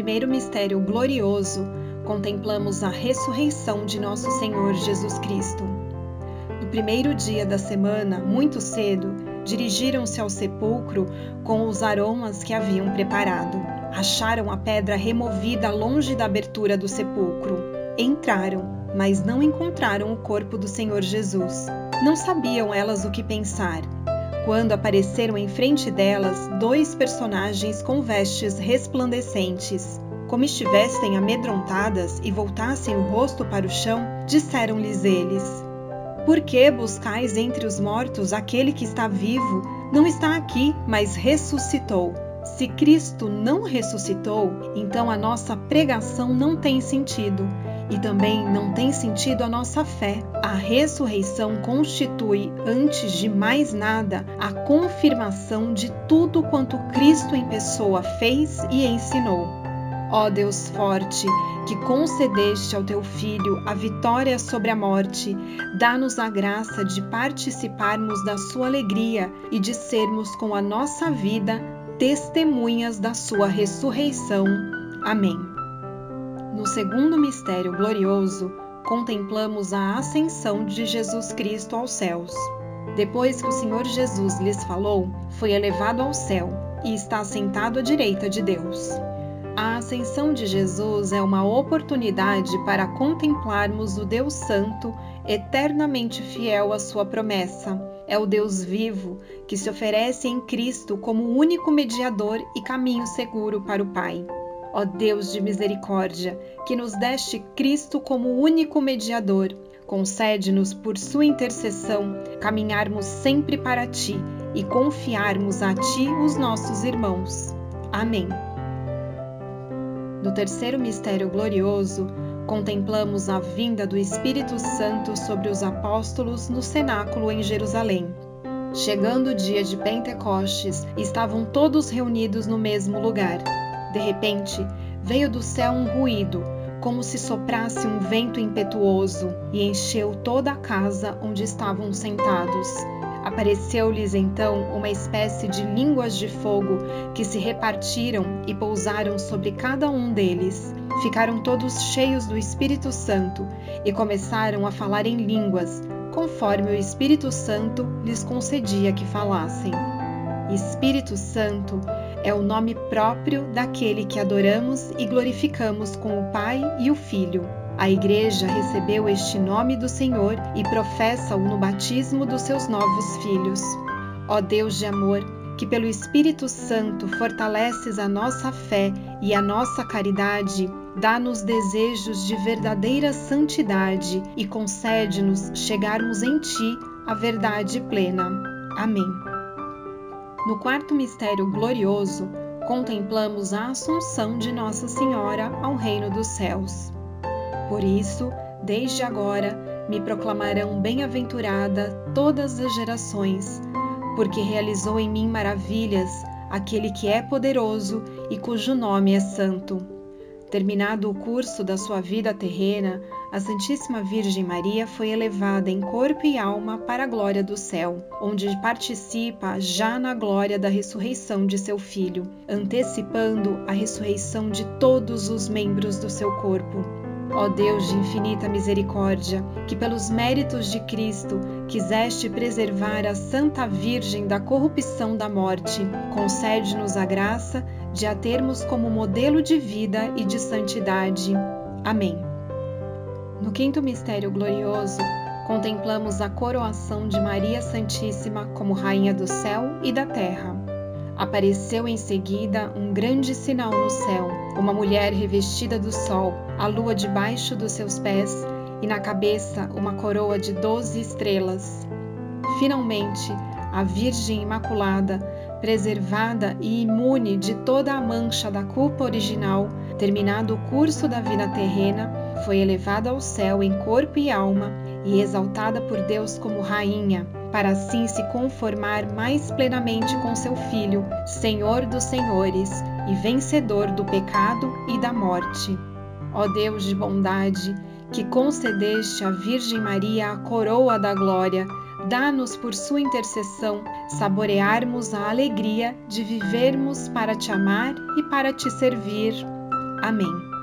primeiro mistério glorioso, contemplamos a ressurreição de nosso Senhor Jesus Cristo. No primeiro dia da semana, muito cedo, dirigiram-se ao sepulcro com os aromas que haviam preparado. Acharam a pedra removida longe da abertura do sepulcro. Entraram, mas não encontraram o corpo do Senhor Jesus. Não sabiam elas o que pensar quando apareceram em frente delas dois personagens com vestes resplandecentes. Como estivessem amedrontadas e voltassem o rosto para o chão, disseram-lhes eles: Por que buscais entre os mortos aquele que está vivo? Não está aqui, mas ressuscitou. Se Cristo não ressuscitou, então a nossa pregação não tem sentido e também não tem sentido a nossa fé. A ressurreição constitui, antes de mais nada, a confirmação de tudo quanto Cristo em pessoa fez e ensinou. Ó Deus forte, que concedeste ao teu Filho a vitória sobre a morte, dá-nos a graça de participarmos da sua alegria e de sermos com a nossa vida testemunhas da sua ressurreição. Amém. No segundo mistério glorioso, contemplamos a ascensão de Jesus Cristo aos céus. Depois que o Senhor Jesus lhes falou, foi elevado ao céu e está sentado à direita de Deus. A ascensão de Jesus é uma oportunidade para contemplarmos o Deus Santo, eternamente fiel à sua promessa. É o Deus vivo que se oferece em Cristo como único mediador e caminho seguro para o Pai. Ó Deus de misericórdia, que nos deste Cristo como único mediador, concede-nos por sua intercessão caminharmos sempre para ti e confiarmos a ti os nossos irmãos. Amém. No terceiro mistério glorioso, contemplamos a vinda do Espírito Santo sobre os apóstolos no cenáculo em Jerusalém. Chegando o dia de Pentecostes, estavam todos reunidos no mesmo lugar. De repente, veio do céu um ruído, como se soprasse um vento impetuoso, e encheu toda a casa onde estavam sentados. Apareceu-lhes então uma espécie de línguas de fogo que se repartiram e pousaram sobre cada um deles. Ficaram todos cheios do Espírito Santo e começaram a falar em línguas, conforme o Espírito Santo lhes concedia que falassem. Espírito Santo é o nome próprio daquele que adoramos e glorificamos com o Pai e o Filho. A Igreja recebeu este nome do Senhor e professa-o no batismo dos seus novos filhos. Ó Deus de amor, que pelo Espírito Santo fortaleces a nossa fé e a nossa caridade, dá-nos desejos de verdadeira santidade e concede-nos chegarmos em Ti à verdade plena. Amém. No quarto mistério glorioso, contemplamos a Assunção de Nossa Senhora ao reino dos céus. Por isso, desde agora, me proclamarão bem-aventurada todas as gerações, porque realizou em mim maravilhas aquele que é poderoso e cujo nome é santo. Terminado o curso da sua vida terrena, a Santíssima Virgem Maria foi elevada em corpo e alma para a glória do céu, onde participa já na glória da ressurreição de seu Filho, antecipando a ressurreição de todos os membros do seu corpo. Ó Deus de infinita misericórdia, que pelos méritos de Cristo quiseste preservar a Santa Virgem da corrupção da morte, concede-nos a graça de a termos como modelo de vida e de santidade. Amém. No quinto mistério glorioso, contemplamos a coroação de Maria Santíssima como Rainha do céu e da terra. Apareceu em seguida um grande sinal no céu, uma mulher revestida do sol, a lua debaixo dos seus pés e na cabeça uma coroa de doze estrelas. Finalmente, a Virgem Imaculada, preservada e imune de toda a mancha da culpa original, terminado o curso da vida terrena, foi elevada ao céu em corpo e alma e exaltada por Deus como rainha, para assim se conformar mais plenamente com seu Filho, Senhor dos Senhores e vencedor do pecado e da morte. Ó Deus de bondade, que concedeste à Virgem Maria a coroa da glória, dá-nos por sua intercessão saborearmos a alegria de vivermos para te amar e para te servir. Amém.